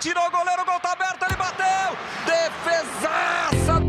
Tirou o goleiro, o gol tá aberto, ele bateu! Defesaça!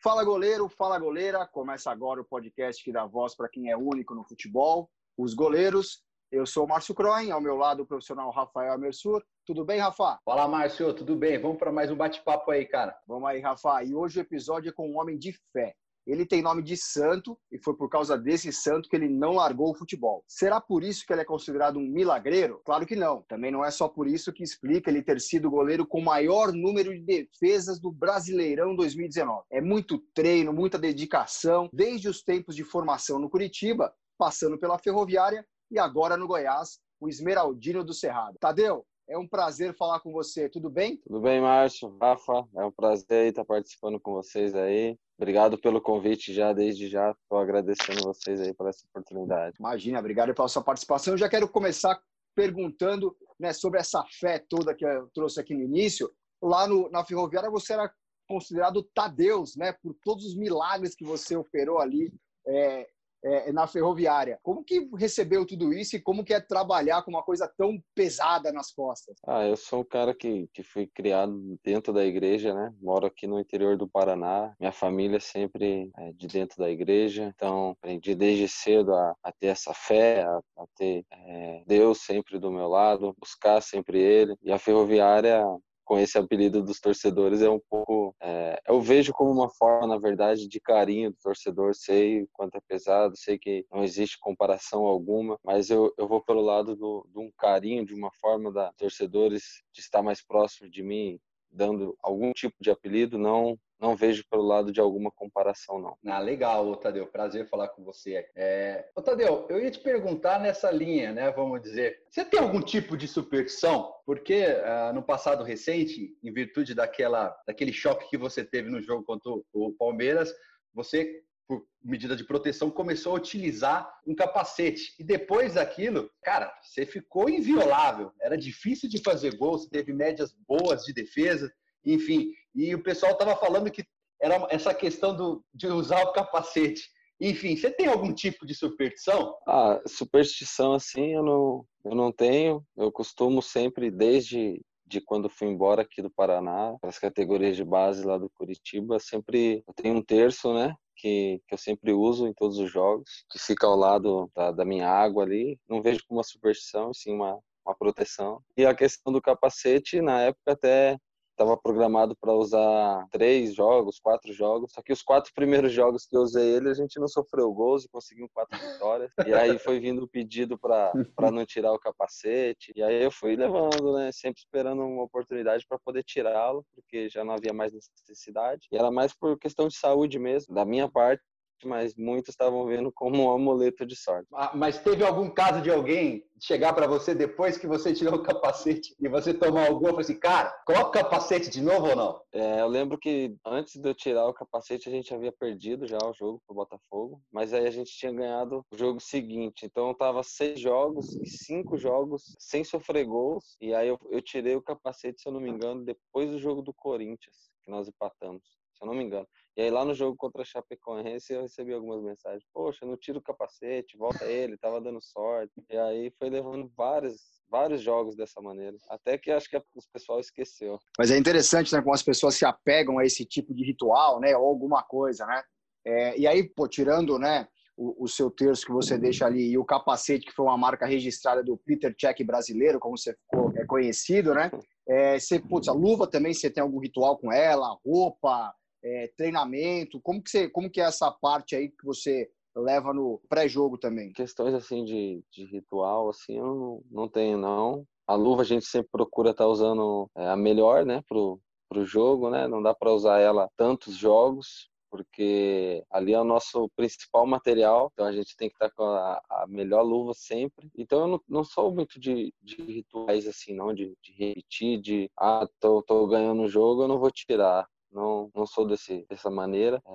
Fala goleiro, fala goleira. Começa agora o podcast que dá voz para quem é único no futebol, os goleiros. Eu sou o Márcio Croin, ao meu lado o profissional Rafael Amersur. Tudo bem, Rafa? Fala, Márcio, tudo bem? Vamos para mais um bate-papo aí, cara. Vamos aí, Rafa. E hoje o episódio é com um homem de fé. Ele tem nome de santo e foi por causa desse santo que ele não largou o futebol. Será por isso que ele é considerado um milagreiro? Claro que não. Também não é só por isso que explica ele ter sido o goleiro com o maior número de defesas do Brasileirão 2019. É muito treino, muita dedicação, desde os tempos de formação no Curitiba, passando pela Ferroviária e agora no Goiás, o Esmeraldino do Cerrado. Tadeu, é um prazer falar com você, tudo bem? Tudo bem, Márcio, Rafa, é um prazer estar participando com vocês aí. Obrigado pelo convite já, desde já. Estou agradecendo vocês aí por essa oportunidade. Imagina, obrigado pela sua participação. Eu já quero começar perguntando né, sobre essa fé toda que eu trouxe aqui no início. Lá no, na Ferroviária você era considerado Tadeus, né, por todos os milagres que você operou ali é, é, na ferroviária. Como que recebeu tudo isso e como que é trabalhar com uma coisa tão pesada nas costas? Ah, eu sou um cara que, que fui criado dentro da igreja, né? Moro aqui no interior do Paraná. Minha família sempre é de dentro da igreja, então aprendi desde cedo a, a ter essa fé, a, a ter é, Deus sempre do meu lado, buscar sempre Ele. E a ferroviária com esse apelido dos torcedores é um pouco. É, eu vejo como uma forma, na verdade, de carinho do torcedor. Sei quanto é pesado, sei que não existe comparação alguma, mas eu, eu vou pelo lado do, de um carinho, de uma forma da torcedores de estar mais próximo de mim, dando algum tipo de apelido, não não vejo pelo lado de alguma comparação, não. Ah, legal, Tadeu. Prazer falar com você. É... Ô, Tadeu, eu ia te perguntar nessa linha, né? Vamos dizer, você tem algum tipo de superstição? Porque uh, no passado recente, em virtude daquela, daquele choque que você teve no jogo contra o Palmeiras, você por medida de proteção, começou a utilizar um capacete. E depois daquilo, cara, você ficou inviolável. Era difícil de fazer gol, você teve médias boas de defesa enfim. E o pessoal estava falando que era essa questão do, de usar o capacete. Enfim, você tem algum tipo de superstição? Ah, superstição assim eu não, eu não tenho. Eu costumo sempre, desde de quando fui embora aqui do Paraná, para as categorias de base lá do Curitiba, sempre eu tenho um terço, né? Que, que eu sempre uso em todos os jogos, que fica ao lado da, da minha água ali. Não vejo como uma superstição, sim uma, uma proteção. E a questão do capacete, na época até estava programado para usar três jogos, quatro jogos, só que os quatro primeiros jogos que eu usei ele, a gente não sofreu gols e conseguimos quatro vitórias. E aí foi vindo o pedido para não tirar o capacete, e aí eu fui levando, né, sempre esperando uma oportunidade para poder tirá-lo, porque já não havia mais necessidade. E era mais por questão de saúde mesmo, da minha parte, mas muitos estavam vendo como um amuleto de sorte. Ah, mas teve algum caso de alguém chegar para você depois que você tirou o capacete e você tomar alguma e falar assim, cara, coloca o capacete de novo ou não? É, eu lembro que antes de eu tirar o capacete a gente havia perdido já o jogo pro Botafogo, mas aí a gente tinha ganhado o jogo seguinte, então tava seis jogos e cinco jogos sem sofrer gols e aí eu, eu tirei o capacete, se eu não me engano, depois do jogo do Corinthians, que nós empatamos, se eu não me engano. E aí lá no jogo contra a Chapecoense eu recebi algumas mensagens. Poxa, não tira o capacete, volta ele, tava dando sorte. E aí foi levando vários, vários jogos dessa maneira. Até que acho que o pessoal esqueceu. Mas é interessante, né, como as pessoas se apegam a esse tipo de ritual, né, ou alguma coisa, né? É, e aí, pô, tirando, né, o, o, seu terço que você deixa ali e o capacete que foi uma marca registrada do Peter Check brasileiro, como você ficou é conhecido, né? É, você, putz, a luva também, você tem algum ritual com ela, roupa, é, treinamento? Como que, você, como que é essa parte aí que você leva no pré-jogo também? Questões assim de, de ritual, assim, eu não, não tenho, não. A luva a gente sempre procura estar tá usando é, a melhor, né, pro, pro jogo, né? Não dá para usar ela tantos jogos, porque ali é o nosso principal material, então a gente tem que estar tá com a, a melhor luva sempre. Então eu não, não sou muito de, de, rituais assim, não, de, de repetir, de ah, tô, tô ganhando o jogo, eu não vou tirar não, não sou desse, dessa maneira, é,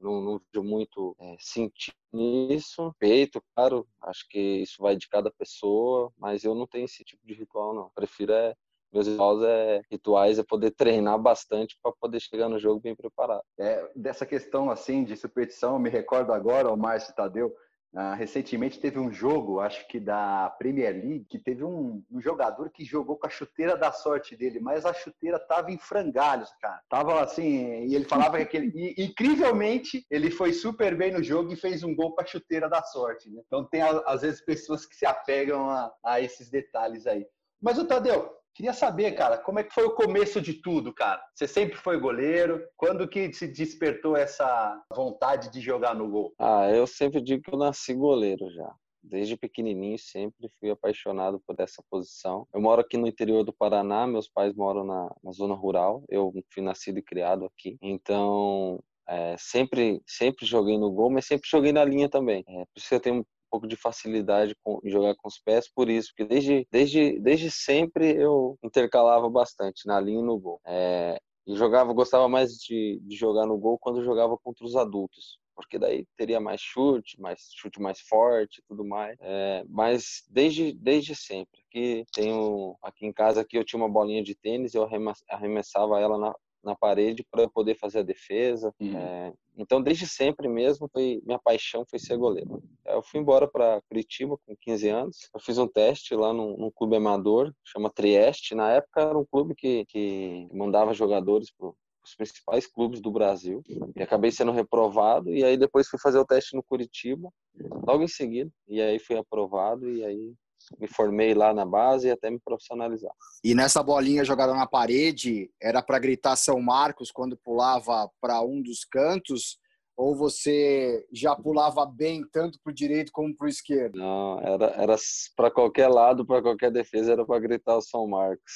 não, não vejo muito é, sentido nisso. Peito, claro, acho que isso vai de cada pessoa, mas eu não tenho esse tipo de ritual, não. Prefiro é, meus rituais é, rituais é poder treinar bastante para poder chegar no jogo bem preparado. É, dessa questão assim de superstição, eu me recordo agora, o Márcio Tadeu, Uh, recentemente teve um jogo, acho que da Premier League, que teve um, um, jogador que jogou com a chuteira da sorte dele, mas a chuteira tava em frangalhos, cara. Tava assim, e ele falava que aquele. E, incrivelmente, ele foi super bem no jogo e fez um gol com a chuteira da sorte. Né? Então tem, às vezes, pessoas que se apegam a, a esses detalhes aí. Mas o Tadeu, Queria saber, cara, como é que foi o começo de tudo, cara? Você sempre foi goleiro? Quando que se despertou essa vontade de jogar no gol? Ah, eu sempre digo que eu nasci goleiro já. Desde pequenininho sempre fui apaixonado por essa posição. Eu moro aqui no interior do Paraná, meus pais moram na, na zona rural. Eu fui nascido e criado aqui. Então, é, sempre sempre joguei no gol, mas sempre joguei na linha também. É, por isso eu tenho pouco de facilidade com, em jogar com os pés por isso, porque desde, desde, desde sempre eu intercalava bastante na linha e no gol. É, e jogava, gostava mais de, de jogar no gol quando jogava contra os adultos, porque daí teria mais chute, mais chute mais forte, tudo mais. É, mas desde desde sempre, que tenho aqui em casa aqui eu tinha uma bolinha de tênis, eu arremessava ela na, na parede para poder fazer a defesa. Uhum. É, então, desde sempre mesmo, foi, minha paixão foi ser goleiro. Eu fui embora para Curitiba com 15 anos. Eu fiz um teste lá num, num, clube amador, chama Trieste. Na época era um clube que, que mandava jogadores para os principais clubes do Brasil. E acabei sendo reprovado. E aí depois fui fazer o teste no Curitiba, logo em seguida. E aí fui aprovado. E aí me formei lá na base e até me profissionalizar. E nessa bolinha jogada na parede, era para gritar São Marcos quando pulava para um dos cantos? Ou você já pulava bem tanto para o direito como para o esquerdo? Não, era, era para qualquer lado, para qualquer defesa, era para gritar o São Marcos.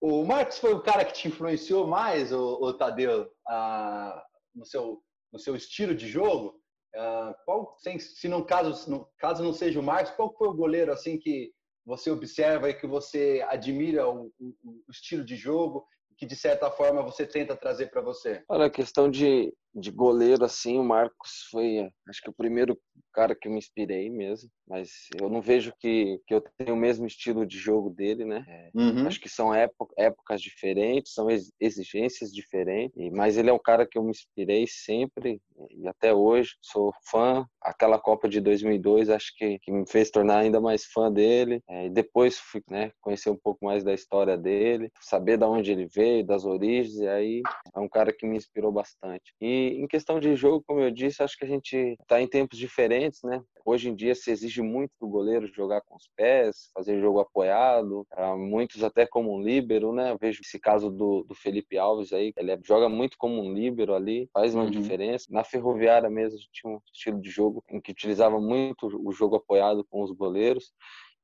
o Marcos foi o cara que te influenciou mais, o, o Tadeu, a, no, seu, no seu estilo de jogo? Uh, qual, se não caso, caso não seja o Marcos, qual foi o goleiro assim que você observa e que você admira o, o, o estilo de jogo que de certa forma você tenta trazer para você? Olha, a questão de, de goleiro assim, o Marcos foi, acho que o primeiro cara que eu me inspirei mesmo, mas eu não vejo que, que eu tenho o mesmo estilo de jogo dele, né? É, uhum. Acho que são épocas diferentes, são exigências diferentes, mas ele é um cara que eu me inspirei sempre e até hoje sou fã. Aquela Copa de 2002 acho que, que me fez tornar ainda mais fã dele. É, e depois fui né, conhecer um pouco mais da história dele, saber da onde ele veio, das origens, e aí é um cara que me inspirou bastante. E em questão de jogo, como eu disse, acho que a gente está em tempos diferentes, né? Hoje em dia se exige muito do goleiro jogar com os pés, fazer jogo apoiado, muitos até como um líbero, né? Eu vejo esse caso do, do Felipe Alves aí, ele é, joga muito como um líbero ali, faz uma uhum. diferença. Na Ferroviária mesmo tinha um estilo de jogo em que utilizava muito o jogo apoiado com os goleiros.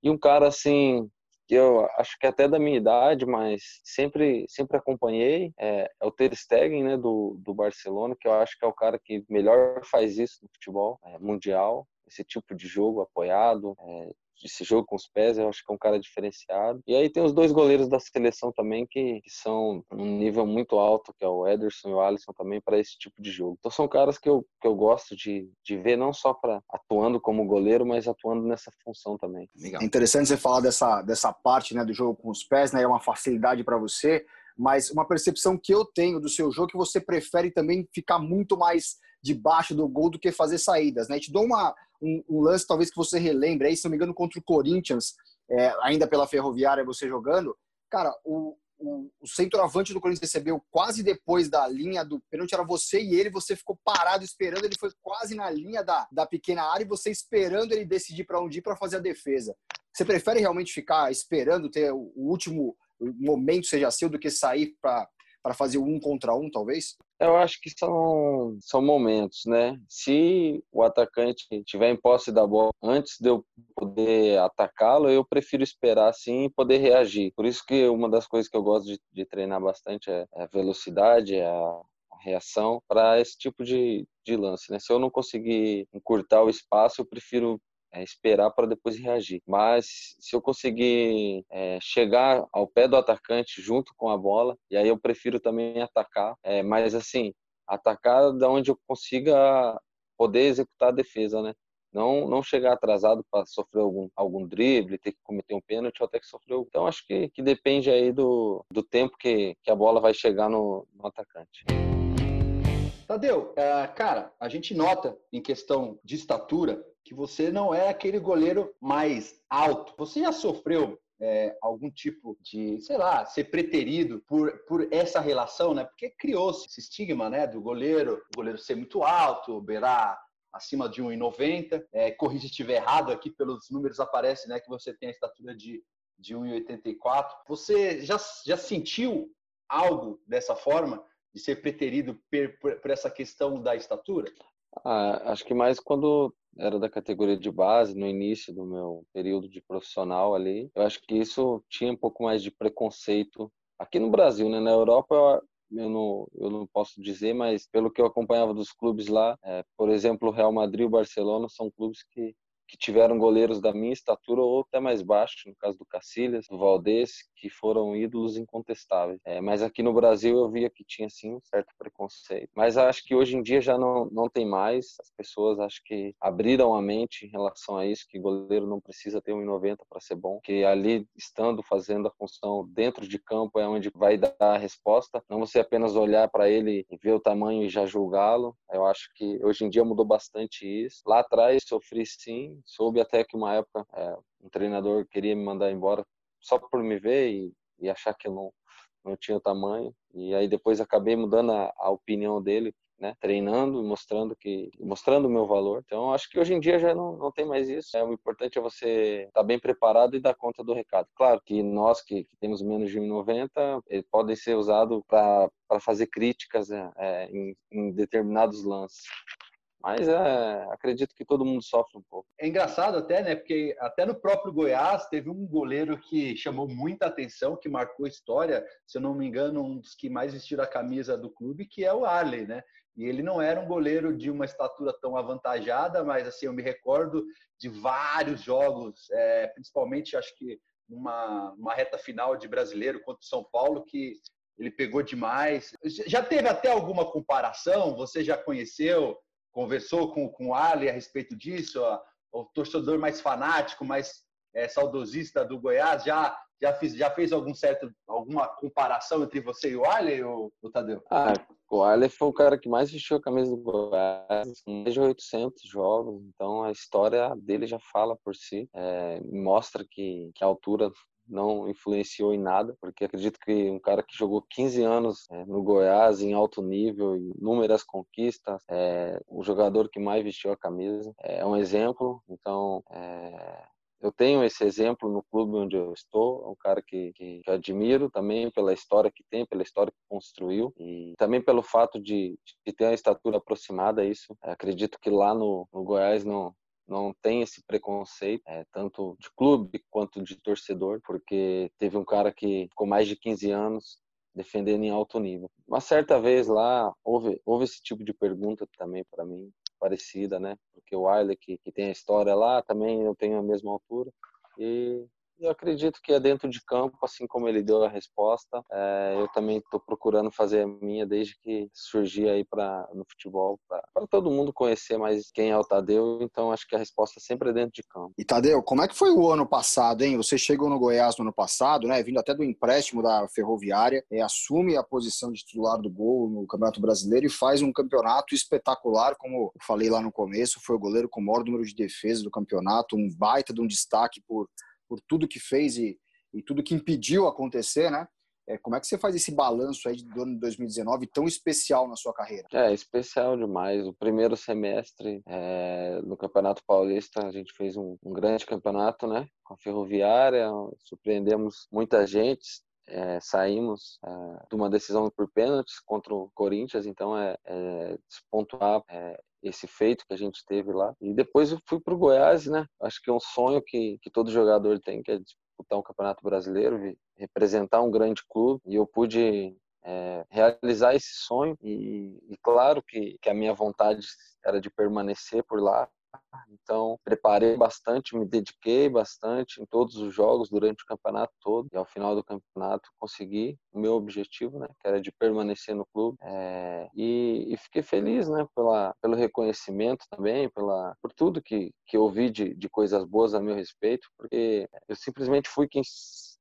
E um cara assim, que eu acho que até da minha idade, mas sempre sempre acompanhei, é, é, o Ter Stegen, né, do, do Barcelona, que eu acho que é o cara que melhor faz isso no futebol é, mundial, esse tipo de jogo apoiado, é, esse jogo com os pés, eu acho que é um cara diferenciado. E aí tem os dois goleiros da seleção também que, que são um nível muito alto, que é o Ederson e o Alisson também para esse tipo de jogo. Então são caras que eu, que eu gosto de, de ver não só para atuando como goleiro, mas atuando nessa função também. Legal. É interessante você falar dessa, dessa parte né, do jogo com os pés, né? É uma facilidade para você, mas uma percepção que eu tenho do seu jogo é que você prefere também ficar muito mais debaixo do gol do que fazer saídas, né? Te dou uma, um, um, lance talvez que você relembre aí, se não me engano, contra o Corinthians, é, ainda pela Ferroviária, você jogando. Cara, o, o, o centroavante do Corinthians recebeu quase depois da linha do pênalti, era você e ele, você ficou parado esperando, ele foi quase na linha da, da pequena área e você esperando ele decidir para onde ir para fazer a defesa. Você prefere realmente ficar esperando ter o, o momento seja seu do que sair para fazer um contra um, talvez? Eu acho que são, são momentos, né? Se o atacante tiver em posse da bola antes de eu poder atacá-lo, eu prefiro esperar assim e poder reagir. Por isso que uma das coisas que eu gosto de, de treinar bastante é a velocidade, é a reação para esse tipo de, de lance. Né? Se eu não conseguir encurtar o espaço, eu prefiro é esperar para depois reagir. Mas se eu conseguir é, chegar ao pé do atacante junto com a bola, e aí eu prefiro também atacar, é, mas assim, atacar da onde eu consiga poder executar a defesa, né? Não, não chegar atrasado para sofrer algum, algum drible, ter que cometer um pênalti ou até que sofrer. Então acho que, que depende aí do, do tempo que, que a bola vai chegar no, no atacante. Tadeu, uh, cara, a gente nota em questão de estatura que você não é aquele goleiro mais alto. Você já sofreu é, algum tipo de, sei lá, ser preterido por, por essa relação, né? Porque criou-se esse estigma, né, do goleiro, o goleiro ser muito alto, beirar acima de 1,90. É, corrija se estiver errado aqui, pelos números aparece, né, que você tem a estatura de, de 1,84. Você já, já sentiu algo dessa forma? De ser preterido por, por, essa questão da estatura? Ah, acho que mais quando era da categoria de base, no início do meu período de profissional ali, eu acho que isso tinha um pouco mais de preconceito aqui no Brasil, né? Na Europa eu não, eu não posso dizer, mas pelo que eu acompanhava dos clubes lá, é, por exemplo, o Real Madrid e o Barcelona são clubes que que tiveram goleiros da minha estatura ou até mais baixo, no caso do Cacilhas, do Valdez, que foram ídolos incontestáveis. É, mas aqui no Brasil eu via que tinha sim um certo preconceito. Mas acho que hoje em dia já não, não tem mais. As pessoas acho que abriram a mente em relação a isso, que goleiro não precisa ter 1,90 para ser bom, que ali estando fazendo a função dentro de campo é onde vai dar a resposta, não você apenas olhar para ele e ver o tamanho e já julgá-lo. Eu acho que hoje em dia mudou bastante isso. Lá atrás sofri sim, soube até que uma época é, um treinador queria me mandar embora só por me ver e, e achar que eu não, não tinha o tamanho. E aí depois acabei mudando a, a opinião dele, né? Treinando, mostrando que mostrando o meu valor. Então acho que hoje em dia já não, não tem mais isso. É o importante é você estar tá bem preparado e dar conta do recado. Claro que nós que, que temos menos de 1,90 eles podem ser usados para fazer críticas é, em, em determinados lances. Mas é, acredito que todo mundo sofre um pouco. É engraçado até, né? Porque até no próprio Goiás teve um goleiro que chamou muita atenção, que marcou história, se eu não me engano, um dos que mais vestiu a camisa do clube, que é o Arley, né? E ele não era um goleiro de uma estatura tão avantajada, mas assim, eu me recordo de vários jogos, é, principalmente acho que uma, uma reta final de brasileiro contra o São Paulo, que ele pegou demais. Já teve até alguma comparação? Você já conheceu? Conversou com, com o Ali a respeito disso? Ó, o torcedor mais fanático, mais é, saudosista do Goiás já já, fiz, já fez algum certo, alguma comparação entre você e o Ali, ou, ou Tadeu? Ah, o Ali foi o cara que mais vestiu a camisa do Goiás, mais de 800 jogos, então a história dele já fala por si, é, mostra que, que a altura não influenciou em nada, porque acredito que um cara que jogou 15 anos é, no Goiás em alto nível, inúmeras conquistas, é o jogador que mais vestiu a camisa, é um exemplo. Então, é, eu tenho esse exemplo no clube onde eu estou, é um cara que, que, que admiro também pela história que tem, pela história que construiu e também pelo fato de, de ter uma estatura aproximada a isso. acredito que lá no, no Goiás não, não tem esse preconceito, é, tanto de clube quanto de torcedor, porque teve um cara que ficou mais de 15 anos defendendo em alto nível. Uma certa vez lá, houve, houve esse tipo de pergunta também para mim, parecida, né? Porque o Arley, que, que tem a história lá, também eu tenho a mesma altura. E eu acredito que é dentro de campo, assim como ele deu a resposta. É, eu também estou procurando fazer a minha desde que surgi aí para no futebol, para todo mundo conhecer mais quem é o Tadeu. Então acho que a resposta sempre é dentro de campo. E Tadeu, como é que foi o ano passado, hein? Você chegou no Goiás no ano passado, né? Vindo até do empréstimo da Ferroviária, é, assume a posição de titular do gol no Campeonato Brasileiro e faz um campeonato espetacular, como eu falei lá no começo. Foi o goleiro com o maior número de defesas do campeonato, um baita de um destaque por por tudo que fez e, e tudo que impediu acontecer, né? É, como é que você faz esse balanço aí do ano de 2019 tão especial na sua carreira? É, especial demais. O primeiro semestre é, no Campeonato Paulista, a gente fez um, um, grande campeonato, né? Com a Ferroviária, surpreendemos muita gente. É, saímos é, de uma decisão por pênaltis contra o Corinthians, então é, é despontuar é, esse feito que a gente teve lá. E depois eu fui para o Goiás, né? Acho que é um sonho que, que todo jogador tem, que é disputar um campeonato brasileiro, representar um grande clube. E eu pude é, realizar esse sonho. E, e claro que, que a minha vontade era de permanecer por lá. Então, preparei bastante, me dediquei bastante em todos os jogos durante o campeonato todo. E ao final do campeonato, consegui o meu objetivo, né, que era de permanecer no clube. É, e, e, fiquei feliz, né, pela, pelo reconhecimento também, pela, por tudo que, que ouvi de, de coisas boas a meu respeito, porque eu simplesmente fui quem,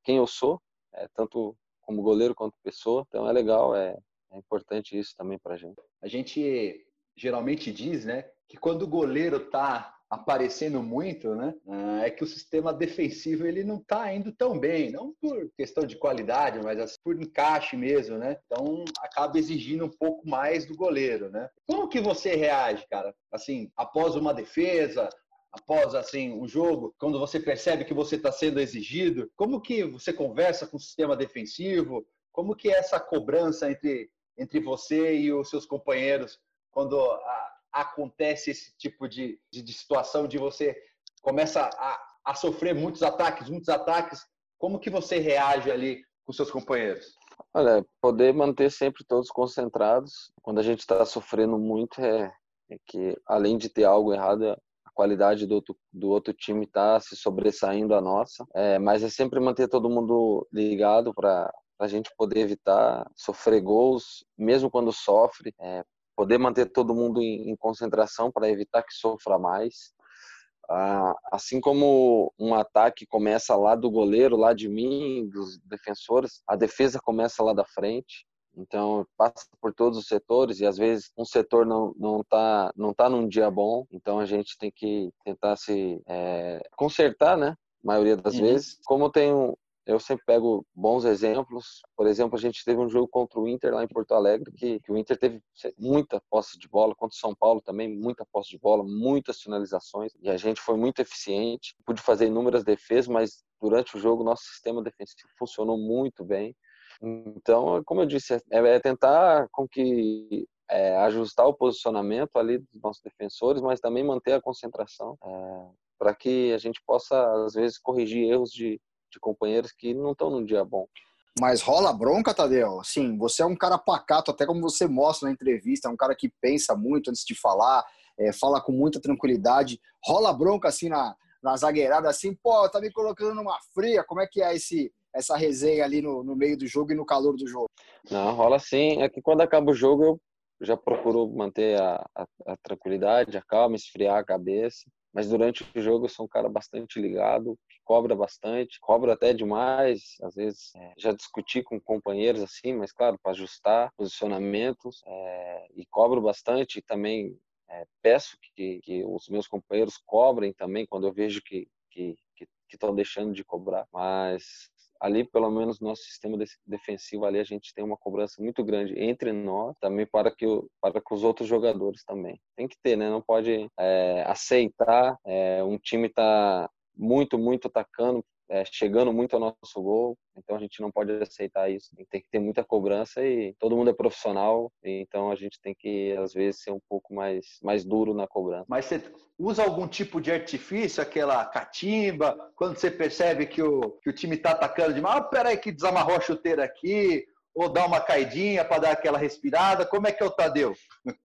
quem eu sou, é, tanto como goleiro quanto pessoa. Então é legal, é, é importante isso também para a gente. A gente geralmente diz, né, que quando o goleiro está aparecendo muito, né, é que o sistema defensivo ele não está indo tão bem, não por questão de qualidade, mas assim, por encaixe mesmo, né? Então acaba exigindo um pouco mais do goleiro, né? Como que você reage, cara? Assim, após uma defesa, após assim um jogo, quando você percebe que você está sendo exigido, como que você conversa com o sistema defensivo? Como que é essa cobrança entre entre você e os seus companheiros quando a, acontece esse tipo de, de, de situação de você começa a, a, sofrer muitos ataques, muitos ataques, como que você reage ali com seus companheiros? Olha, poder manter sempre todos concentrados. Quando a gente está sofrendo muito, é, é, que além de ter algo errado, a qualidade do outro, do outro time está se sobressaindo a nossa. É, mas é sempre manter todo mundo ligado para a gente poder evitar sofrer gols, mesmo quando sofre, é, poder manter todo mundo em, em concentração para evitar que sofra mais. Ah, assim como um ataque começa lá do goleiro, lá de mim, dos defensores, a defesa começa lá da frente. Então passa por todos os setores e às vezes um setor não não tá não tá num dia bom. Então a gente tem que tentar se é, consertar, né? A maioria das uhum. vezes. Como tem um, eu sempre pego bons exemplos. Por exemplo, a gente teve um jogo contra o Inter lá em Porto Alegre, que, que, o Inter teve muita posse de bola, contra o São Paulo também, muita posse de bola, muitas finalizações, e a gente foi muito eficiente. Pude fazer inúmeras defesas, mas durante o jogo nosso sistema defensivo funcionou muito bem. Então, como eu disse, é, é tentar com que é, ajustar o posicionamento ali dos nossos defensores, mas também manter a concentração é, para que a gente possa, às vezes, corrigir erros de, de companheiros que não estão num dia bom. Mas rola bronca, Tadeu? Sim, você é um cara pacato, até como você mostra na entrevista, é um cara que pensa muito antes de falar, é, fala com muita tranquilidade. Rola bronca assim na, na zagueirada, assim, pô, tá me colocando numa fria, como é que é esse, essa resenha ali no, no meio do jogo e no calor do jogo? Não, rola sim. É que quando acaba o jogo eu já procuro manter a, a, a tranquilidade, a calma, esfriar a cabeça. Mas durante o jogo eu sou um cara bastante ligado, cobra bastante, cobra até demais. Às vezes é, já discuti com companheiros assim, mas claro, para ajustar posicionamentos é, e cobro bastante. Também é, peço que, que, os meus companheiros cobrem também quando eu vejo que que estão deixando de cobrar. Mas ali pelo menos nosso sistema defensivo ali a gente tem uma cobrança muito grande entre nós também para que para que os outros jogadores também tem que ter né não pode é, aceitar é, um time tá muito muito atacando é, chegando muito ao nosso gol, então a gente não pode aceitar isso. Tem que ter muita cobrança e todo mundo é profissional, então a gente tem que às vezes ser um pouco mais mais duro na cobrança. Mas você usa algum tipo de artifício, aquela catimba, quando você percebe que o, que o time está atacando demais, ah, peraí que desamarrou a chuteira aqui, ou dá uma caidinha para dar aquela respirada? Como é que é o Tadeu?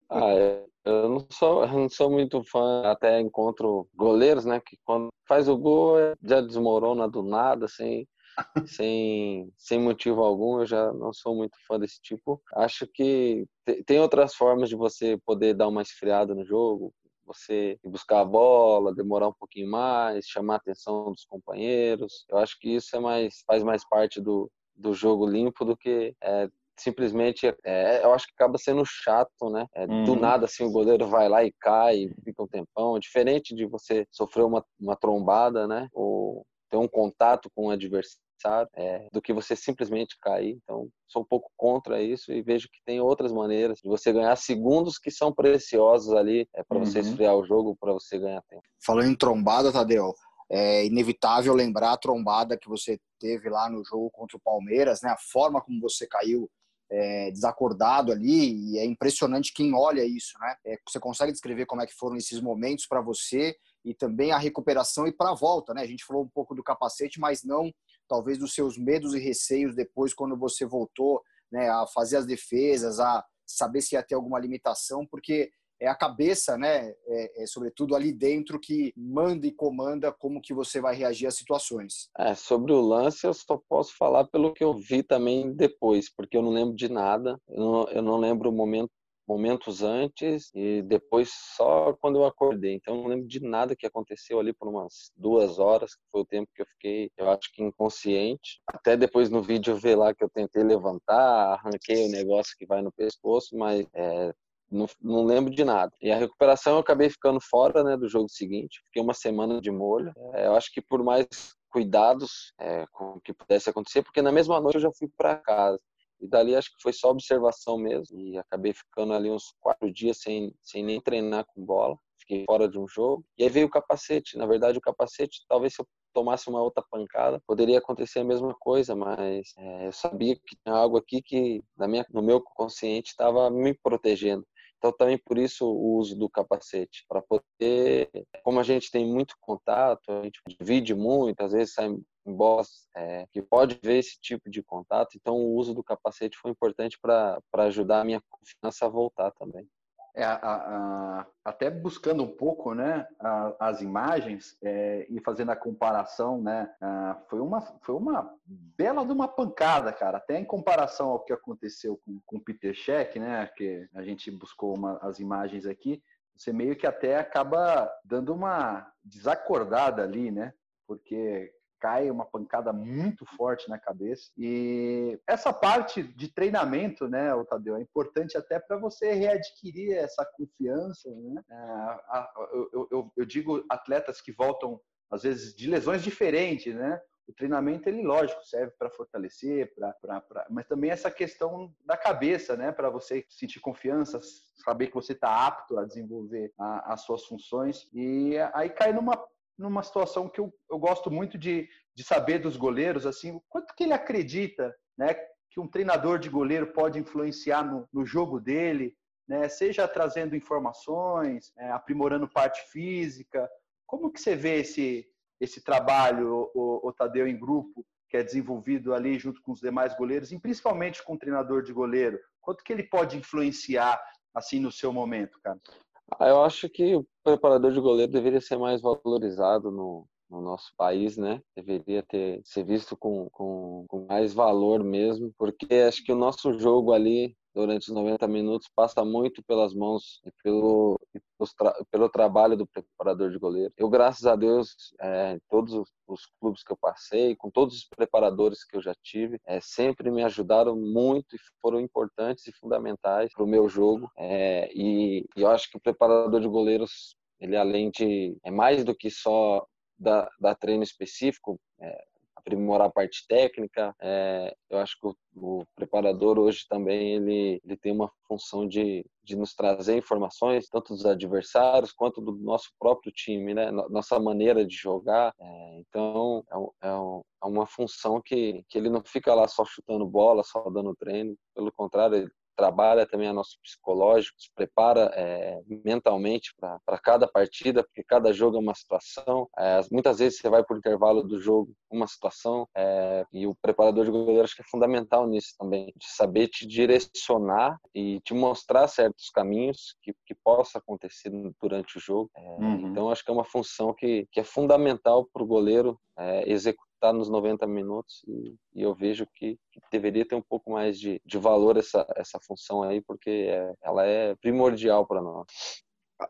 Ah, é. Eu não sou, eu não sou muito fã, até encontro goleiros, né, que quando faz o gol é, já desmorona do nada, sem, sem, sem motivo algum. Eu já não sou muito fã desse tipo. Acho que tem outras formas de você poder dar uma esfriada no jogo, você buscar a bola, demorar um pouquinho mais, chamar a atenção dos companheiros. Eu acho que isso é mais faz mais parte do, do jogo limpo do que é, simplesmente é, eu acho que acaba sendo chato, né? É, uhum. Do nada assim o goleiro vai lá e cai, fica um tempão. Diferente de você sofrer uma, uma trombada, né? Ou ter um contato com o adversário, é, do que você simplesmente cair. Então, sou um pouco contra isso e vejo que tem outras maneiras de você ganhar segundos que são preciosos ali é, para uhum. você esfriar o jogo, para você ganhar tempo. Falando em trombada, Tadeu, é inevitável lembrar a trombada que você teve lá no jogo contra o Palmeiras, né? A forma como você caiu é, desacordado ali e é impressionante quem olha isso, né? É, você consegue descrever como é que foram esses momentos para você e também a recuperação e para a volta, né? A gente falou um pouco do capacete, mas não talvez dos seus medos e receios depois quando você voltou, né? A fazer as defesas, a saber se ia ter alguma limitação, porque é a cabeça, né, é, é, sobretudo ali dentro, que manda e comanda como que você vai reagir às situações. É, sobre o lance, eu só posso falar pelo que eu vi também depois, porque eu não lembro de nada, eu não, eu não lembro o momento momentos antes e depois só quando eu acordei. Então não lembro de nada que aconteceu ali por umas duas horas, que foi o tempo que eu fiquei, eu acho que inconsciente. Até depois no vídeo ver lá que eu tentei levantar, arranquei o negócio que vai no pescoço, mas é, não, não, lembro de nada. E a recuperação eu acabei ficando fora né, do jogo seguinte, fiquei uma semana de molho. É, eu acho que por mais cuidados é, com o que pudesse acontecer, porque na mesma noite eu já fui para casa. E dali acho que foi só observação mesmo. E acabei ficando ali uns quatro dias sem, sem nem treinar com bola. Fiquei fora de um jogo. E aí veio o capacete. Na verdade, o capacete, talvez se eu tomasse uma outra pancada, poderia acontecer a mesma coisa, mas é, eu sabia que tinha algo aqui que na minha, no meu consciente estava me protegendo. Então, também por isso o uso do capacete, para poder, como a gente tem muito contato, a gente divide muito, às vezes sai em boss é, que pode ver esse tipo de contato, então o uso do capacete foi importante para ajudar a minha confiança a voltar também. É, a, a, até buscando um pouco né, a, as imagens é, e fazendo a comparação, né, foi, uma, foi uma bela de uma pancada, cara. Até em comparação ao que aconteceu com, com o Peter Sheck, né, que a gente buscou uma, as imagens aqui, você meio que até acaba dando uma desacordada ali, né? Porque cai uma pancada muito forte na cabeça. E essa parte de treinamento, né, Tadeu, é importante até para você readquirir essa confiança. Né? É, eu, eu, eu, digo atletas que voltam, às vezes, de lesões diferentes, né? O treinamento, ele, lógico, serve para fortalecer, pra, mas também essa questão da cabeça, né? Para você sentir confiança, saber que você está apto a desenvolver a, as suas funções. E aí cai numa numa situação que eu, eu gosto muito de, de saber dos goleiros, assim, quanto que ele acredita, né, que um treinador de goleiro pode influenciar no, no jogo dele, né, seja trazendo informações, é, aprimorando parte física. Como que você vê esse, esse trabalho, o, o Tadeu, em grupo, que é desenvolvido ali junto com os demais goleiros, e principalmente com o treinador de goleiro? Quanto que ele pode influenciar assim no seu momento, cara? Ah, eu acho que preparador de goleiro deveria ser mais valorizado no, no nosso país, né? Deveria ter ser visto com, com, com, mais valor mesmo, porque acho que o nosso jogo ali durante os 90 minutos passa muito pelas mãos e pelo, e tra pelo trabalho do preparador de goleiro. Eu, graças a Deus, é, todos os, os, clubes que eu passei, com todos os preparadores que eu já tive, é, sempre me ajudaram muito e foram importantes e fundamentais para o meu jogo. É, e, e eu acho que o preparador de goleiros ele além de é mais do que só dar, dar treino específico, é, aprimorar a parte técnica. É, eu acho que o, o, preparador hoje também ele, ele tem uma função de, de nos trazer informações, tanto dos adversários quanto do nosso próprio time, né? Nossa maneira de jogar. É, então, é, é, é, uma função que, que ele não fica lá só chutando bola, só dando treino. Pelo contrário, ele trabalha também a nosso psicológico, se prepara é, mentalmente para cada partida, porque cada jogo é uma situação. É, muitas vezes você vai por intervalo do jogo uma situação é, e o preparador de goleiro acho que é fundamental nisso também, de saber te direcionar e te mostrar certos caminhos que, que possa acontecer durante o jogo. Uhum. Então acho que é uma função que, que é fundamental para o goleiro executar está nos 90 minutos e, e eu vejo que, que, deveria ter um pouco mais de, de valor essa, essa função aí, porque é, ela é primordial para nós.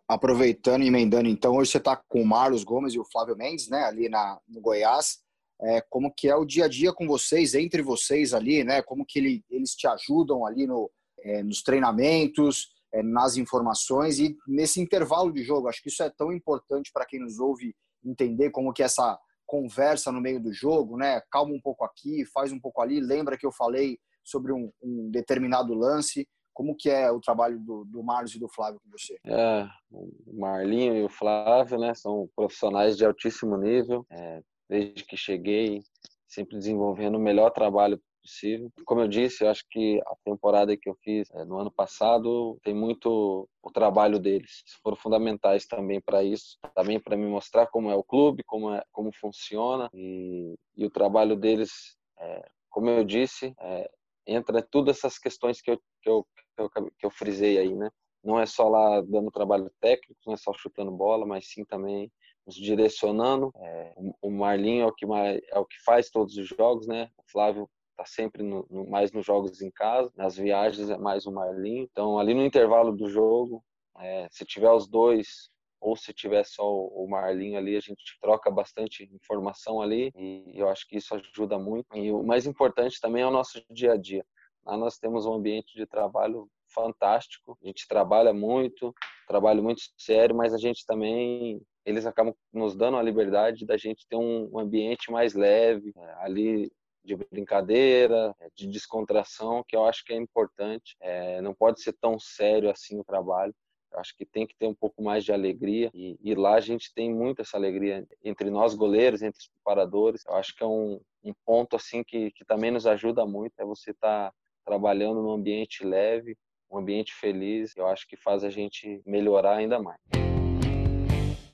Aproveitando e emendando, então, hoje você está com o Marlos Gomes e o Flávio Mendes, né, ali na, no Goiás. É, como que é o dia a dia com vocês, entre vocês ali, né? Como que ele, eles te ajudam ali no, é, nos treinamentos, é, nas informações e nesse intervalo de jogo. Acho que isso é tão importante para quem nos ouve entender como que essa conversa no meio do jogo, né? Calma um pouco aqui, faz um pouco ali. Lembra que eu falei sobre um, um determinado lance? Como que é o trabalho do, do Marlos e do Flávio com você? É, o Marlinho e o Flávio, né? São profissionais de altíssimo nível. É, desde que cheguei, sempre desenvolvendo o melhor trabalho possível. Como eu disse, eu acho que a temporada que eu fiz é, no ano passado tem muito o trabalho deles. Foram fundamentais também para isso, também para me mostrar como é o clube, como é, como funciona e, e o trabalho deles, é, como eu disse, é, entra tudo essas questões que eu, que eu que eu, que eu frisei aí, né? Não é só lá dando trabalho técnico, não é só chutando bola, mas sim também nos direcionando. É, o Marlinho é o que mais, é o que faz todos os jogos, né? O Flávio tá sempre no, no, mais nos jogos em casa, nas viagens é mais o Marlinho. Então, ali no intervalo do jogo, é, se tiver os dois ou se tiver só o Marlinho ali, a gente troca bastante informação ali e eu acho que isso ajuda muito. E o mais importante também é o nosso dia a dia. Lá nós temos um ambiente de trabalho fantástico, a gente trabalha muito, trabalho muito sério, mas a gente também eles acabam nos dando a liberdade da gente ter um ambiente mais leve, é, ali de brincadeira, é, de descontração, que eu acho que é importante. É, não pode ser tão sério assim o trabalho. Eu acho que tem que ter um pouco mais de alegria e, e, lá a gente tem muito essa alegria entre nós goleiros, entre os preparadores. Eu acho que é um, um ponto assim que, que também nos ajuda muito é você estar tá trabalhando num ambiente leve, um ambiente feliz. Eu acho que faz a gente melhorar ainda mais.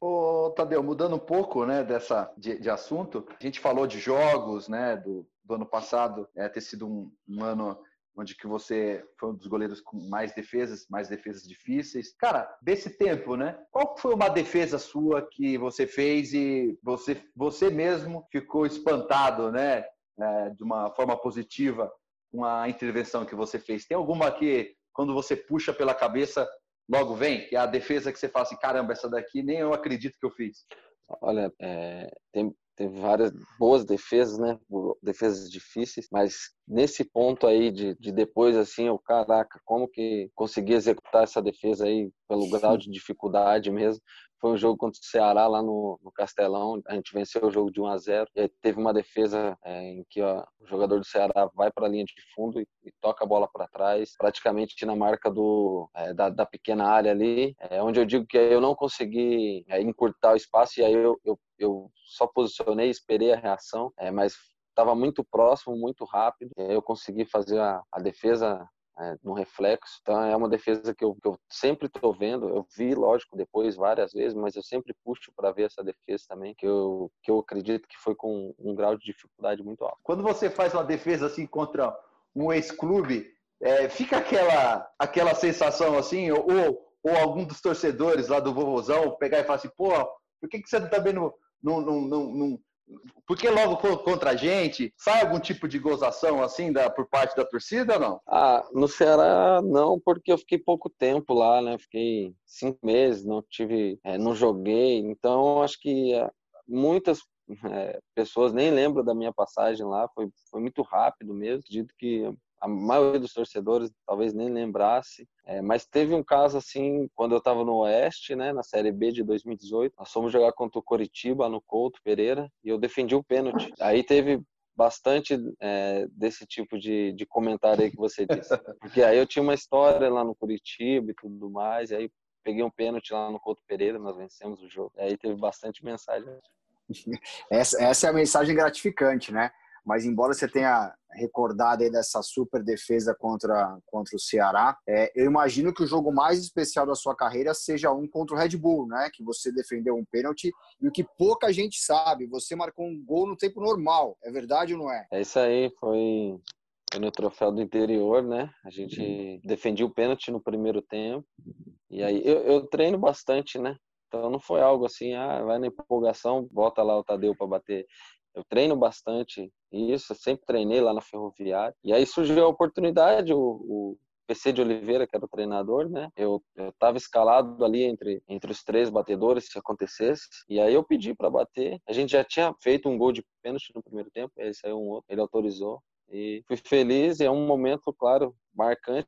Ô, Tadeu, mudando um pouco né, dessa, de, de, assunto, a gente falou de jogos né, do, do ano passado, é, ter sido um, um ano onde que você foi um dos goleiros com mais defesas, mais defesas difíceis. Cara, desse tempo, né? Qual foi uma defesa sua que você fez e você, você mesmo ficou espantado, né? É, de uma forma positiva com a intervenção que você fez? Tem alguma que, quando você puxa pela cabeça, logo vem, que é a defesa que você fala assim, caramba, essa daqui nem eu acredito que eu fiz. Olha, é, tem, teve várias boas defesas, né? Defesas difíceis, mas nesse ponto aí de, de depois, assim, o caraca, como que consegui executar essa defesa aí pelo grau de dificuldade mesmo? Foi um jogo contra o Ceará lá no, no Castelão. A gente venceu o jogo de 1 a 0 e aí teve uma defesa é, em que ó, o jogador do Ceará vai para a linha de fundo e, e toca a bola para trás, praticamente na marca do, é, da, da, pequena área ali, é, onde eu digo que eu não consegui é, encurtar o espaço e aí eu, eu, eu só posicionei, esperei a reação, é, mas estava muito próximo, muito rápido. Eu consegui fazer a, a defesa é, no reflexo. Então é uma defesa que eu, que eu sempre estou vendo. Eu vi, lógico, depois várias vezes, mas eu sempre puxo para ver essa defesa também, que eu, que eu acredito que foi com um grau de dificuldade muito alto. Quando você faz uma defesa assim contra um ex-clube, é, fica aquela, aquela sensação assim, ou, ou algum dos torcedores lá do vovozão pegar e falar assim, pô, por que, que você também não, não, não, não, porque logo contra a gente, sai algum tipo de gozação assim da, por parte da torcida ou não? Ah, no Ceará não, porque eu fiquei pouco tempo lá, né? Fiquei cinco meses, não tive, é, não joguei, então acho que é, muitas é, pessoas nem lembram da minha passagem lá, foi, foi muito rápido mesmo. Acredito que a maioria dos torcedores talvez nem lembrasse, é, mas teve um caso assim quando eu estava no Oeste, né, na Série B de 2018, nós fomos jogar contra o Coritiba no Couto Pereira e eu defendi o pênalti. Aí teve bastante é, desse tipo de, de comentário aí que você disse, porque aí eu tinha uma história lá no Curitiba e tudo mais, e aí peguei um pênalti lá no Couto Pereira, nós vencemos o jogo. E aí teve bastante mensagem. Essa, essa é a mensagem gratificante, né? Mas embora você tenha recordado aí dessa super defesa contra, contra o Ceará, é, eu imagino que o jogo mais especial da sua carreira seja um contra o Red Bull, né? Que você defendeu um pênalti e o que pouca gente sabe, você marcou um gol no tempo normal. É verdade ou não é? É isso aí, foi, no troféu do interior, né? A gente uhum. defendia o pênalti no primeiro tempo. E aí eu, eu treino bastante, né? Então não foi algo assim, ah, vai na empolgação, bota lá o Tadeu para bater. Eu treino bastante isso, sempre treinei lá na Ferroviária. E aí surgiu a oportunidade, o, o PC de Oliveira, que era o treinador, né? Eu estava escalado ali entre, entre os três batedores, se acontecesse. E aí eu pedi para bater. A gente já tinha feito um gol de pênalti no primeiro tempo, aí saiu um outro, ele autorizou. E fui feliz, e é um momento, claro, marcante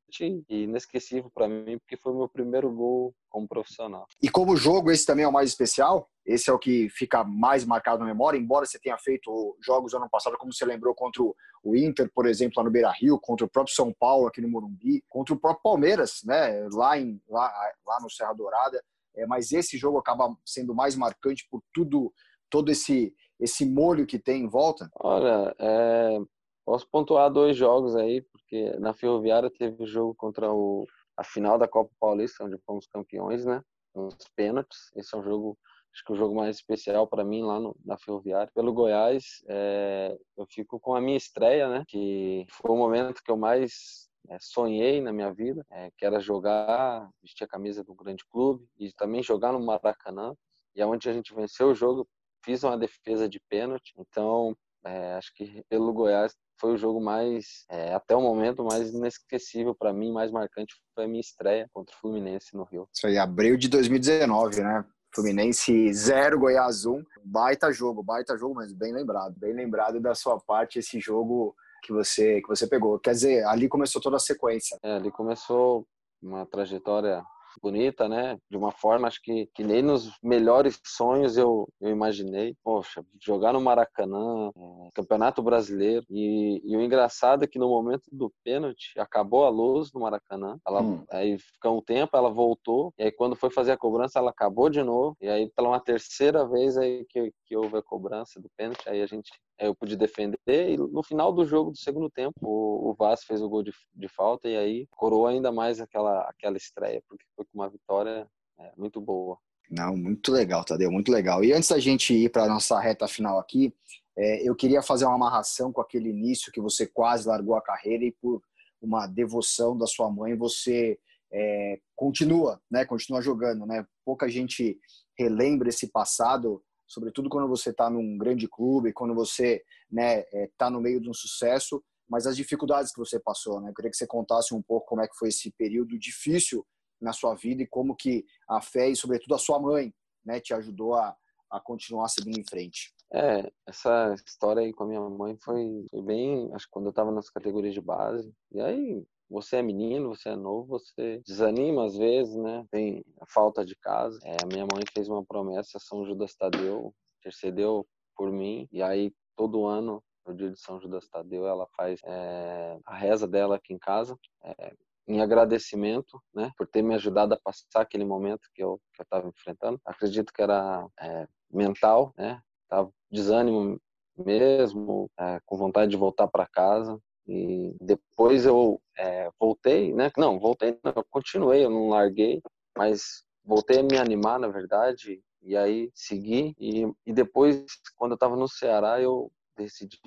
e inesquecível para mim, porque foi o meu primeiro gol como profissional. E como jogo, esse também é o mais especial? Esse é o que fica mais marcado na memória, embora você tenha feito jogos ano passado, como você lembrou, contra o Inter, por exemplo, lá no Beira-Rio, contra o próprio São Paulo aqui no Morumbi, contra o próprio Palmeiras, né, lá, em, lá, lá no Serra Dourada. É, mas esse jogo acaba sendo mais marcante por tudo, todo esse esse molho que tem em volta? Olha, é, Posso pontuar dois jogos aí, porque na Ferroviária teve o jogo contra o, a final da Copa Paulista, onde fomos campeões, né? Uns pênaltis. Esse é um jogo, acho que o jogo mais especial para mim lá no, na Ferroviária. Pelo Goiás, é, eu fico com a minha estreia, né? Que foi o momento que eu mais é, sonhei na minha vida, é, que era jogar, vestir a camisa do grande clube e também jogar no Maracanã. E aonde a gente venceu o jogo, fiz uma defesa de pênalti. Então, é, acho que pelo Goiás foi o jogo mais, é, até o momento, mais inesquecível para mim, mais marcante foi a minha estreia contra o Fluminense no Rio. Isso aí, abril de 2019, né? Fluminense 0, Goiás 1. Baita jogo, baita jogo, mas bem lembrado. Bem lembrado da sua parte esse jogo que você que você pegou. Quer dizer, ali começou toda a sequência. É, ali começou uma trajetória bonita, né? De uma forma, acho que, que nem nos melhores sonhos eu, eu imaginei. Poxa, jogar no Maracanã, é, Campeonato Brasileiro. E, e, o engraçado é que no momento do pênalti, acabou a luz no Maracanã. Ela, hum. Aí ficou um tempo, ela voltou. E aí quando foi fazer a cobrança, ela acabou de novo. E aí pela uma terceira vez aí que, que houve a cobrança do pênalti, aí a gente eu pude defender e no final do jogo do segundo tempo o, o fez o gol de, de falta e aí coroou ainda mais aquela aquela estreia porque foi uma vitória é, muito boa. Não, muito legal, Tadeu, muito legal. E antes da gente ir para nossa reta final aqui, é, eu queria fazer uma amarração com aquele início que você quase largou a carreira e por uma devoção da sua mãe você é, continua, né? Continua jogando, né? Pouca gente relembra esse passado sobretudo quando você está num grande clube, quando você está né, é, tá no meio de um sucesso, mas as dificuldades que você passou, né? Eu queria que você contasse um pouco como é que foi esse período difícil na sua vida e como que a fé e sobretudo a sua mãe, né, te ajudou a, a continuar seguindo em frente. É, essa história aí com a minha mãe foi, foi bem, acho que quando eu estava nas categorias de base. E aí você é menino, você é novo, você desanima às vezes, né? Tem a falta de casa. É, a minha mãe fez uma promessa, São Judas Tadeu, intercedeu por mim, e aí todo ano, no dia de São Judas Tadeu, ela faz é, a reza dela aqui em casa, é, em agradecimento, né, por ter me ajudado a passar aquele momento que eu estava enfrentando. Acredito que era é, mental, né? Tava desânimo mesmo, é, com vontade de voltar para casa. E depois eu é, voltei, né? Não, voltei, não, eu continuei, eu não larguei, mas voltei a me animar, na verdade, e aí segui. E, e depois, quando eu estava no Ceará, eu decidi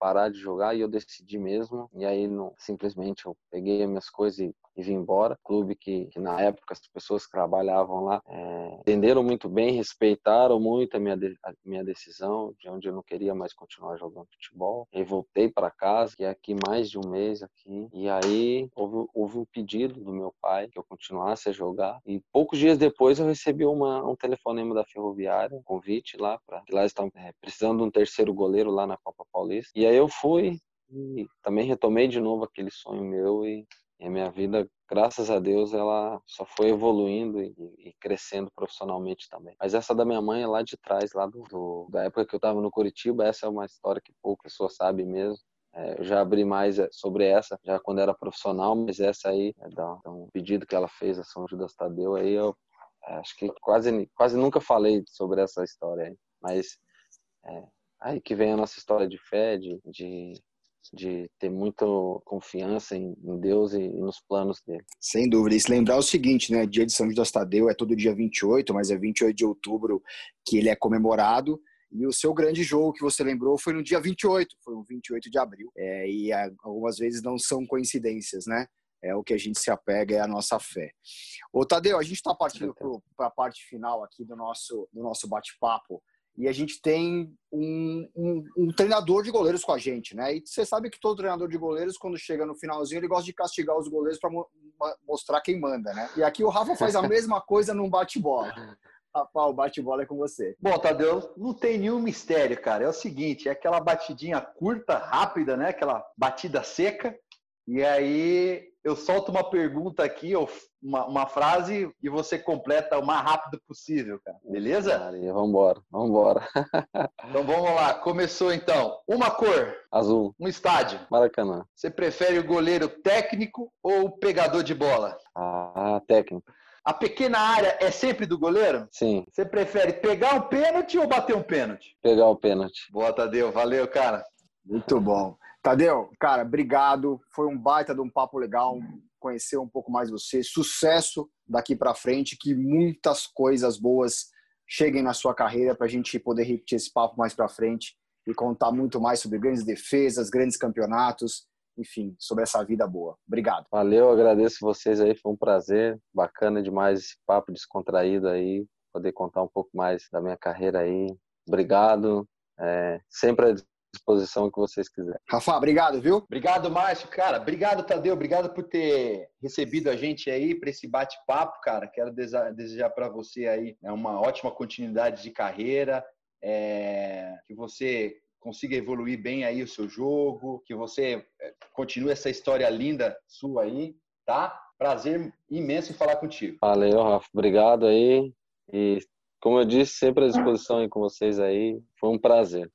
parar de jogar e eu decidi mesmo. E aí, simplesmente, eu peguei as minhas coisas e e vim embora. Clube que, que na época as pessoas que trabalhavam lá é, entenderam muito bem, respeitaram muito a minha, de, a minha decisão de onde eu não queria mais continuar jogando futebol. E voltei para casa, que aqui mais de um mês aqui. E aí houve, houve um pedido do meu pai que eu continuasse a jogar. E poucos dias depois eu recebi uma, um telefonema da Ferroviária, um convite lá para lá estão é, precisando de um terceiro goleiro lá na Copa Paulista. E aí eu fui e também retomei de novo aquele sonho meu e e a minha vida, graças a Deus, ela só foi evoluindo e, e, crescendo profissionalmente também. Mas essa da minha mãe é lá de trás, lá do, do da época que eu estava no Curitiba, essa é uma história que poucas pessoas sabem mesmo. É, eu já abri mais é, sobre essa, já quando era profissional, mas essa aí, é da, um pedido que ela fez a São Judas Tadeu, aí eu é, acho que quase, quase nunca falei sobre essa história aí. Mas é, aí que vem a nossa história de fé, de, de de ter muita confiança em, Deus e, nos planos dele. Sem dúvida. E se lembrar o seguinte, né? Dia de São Judas Tadeu é todo dia 28, mas é 28 de outubro que ele é comemorado. E o seu grande jogo que você lembrou foi no dia 28, foi no 28 de abril. É, e algumas vezes não são coincidências, né? É o que a gente se apega, é a nossa fé. Ô, Tadeu, a gente está partindo para a parte final aqui do nosso, do nosso bate-papo e a gente tem um, um, um, treinador de goleiros com a gente, né? E você sabe que todo treinador de goleiros, quando chega no finalzinho, ele gosta de castigar os goleiros para mo mostrar quem manda, né? E aqui o Rafa faz a mesma coisa num bate-bola. Rafa, o bate-bola é com você. Bom, Tadeu, não tem nenhum mistério, cara. É o seguinte, é aquela batidinha curta, rápida, né? Aquela batida seca. E aí eu solto uma pergunta aqui, uma, uma frase, e você completa o mais rápido possível, cara. Beleza? Maria, vambora, vambora. então vamos lá, começou então. Uma cor. Azul. Um estádio. Maracanã. Você prefere o goleiro técnico ou o pegador de bola? Ah, técnico. A pequena área é sempre do goleiro? Sim. Você prefere pegar um pênalti ou bater um pênalti? Pegar o pênalti. Boa, Tadeu. Valeu, cara. Muito bom. Tadeu, cara, obrigado. Foi um baita de um papo legal, conhecer um pouco mais você. Sucesso daqui para frente, que muitas coisas boas cheguem na sua carreira para a gente poder repetir esse papo mais para frente e contar muito mais sobre grandes defesas, grandes campeonatos, enfim, sobre essa vida boa. Obrigado. Valeu, agradeço vocês aí, foi um prazer, bacana demais esse papo descontraído aí, poder contar um pouco mais da minha carreira aí. Obrigado, é, sempre disposição que vocês quiserem. Rafa, obrigado, viu? Obrigado, Márcio. Cara, obrigado, Tadeu. Obrigado por ter recebido a gente aí para esse bate-papo, cara. Quero desejar para você aí né, uma ótima continuidade de carreira, é... que você consiga evoluir bem aí o seu jogo, que você é, continue essa história linda sua aí, tá? Prazer imenso em falar contigo. Valeu, Rafa. Obrigado aí. E, como eu disse, sempre à disposição aí com vocês aí. Foi um prazer.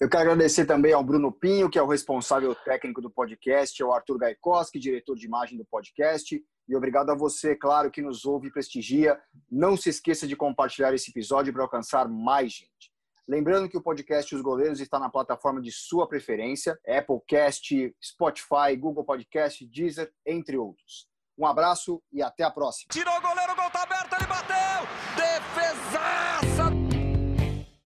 Eu quero agradecer também ao Bruno Pinho, que é o responsável técnico do podcast, ao Arthur Gaikoski, diretor de imagem do podcast, e obrigado a você, claro, que nos ouve e prestigia. Não se esqueça de compartilhar esse episódio para alcançar mais gente. Lembrando que o podcast Os Goleiros está na plataforma de sua preferência, Applecast, Spotify, Google Podcast, Deezer, entre outros. Um abraço e até a próxima. Tirou o goleiro, o gol tá aberto, ele bateu! Defesa!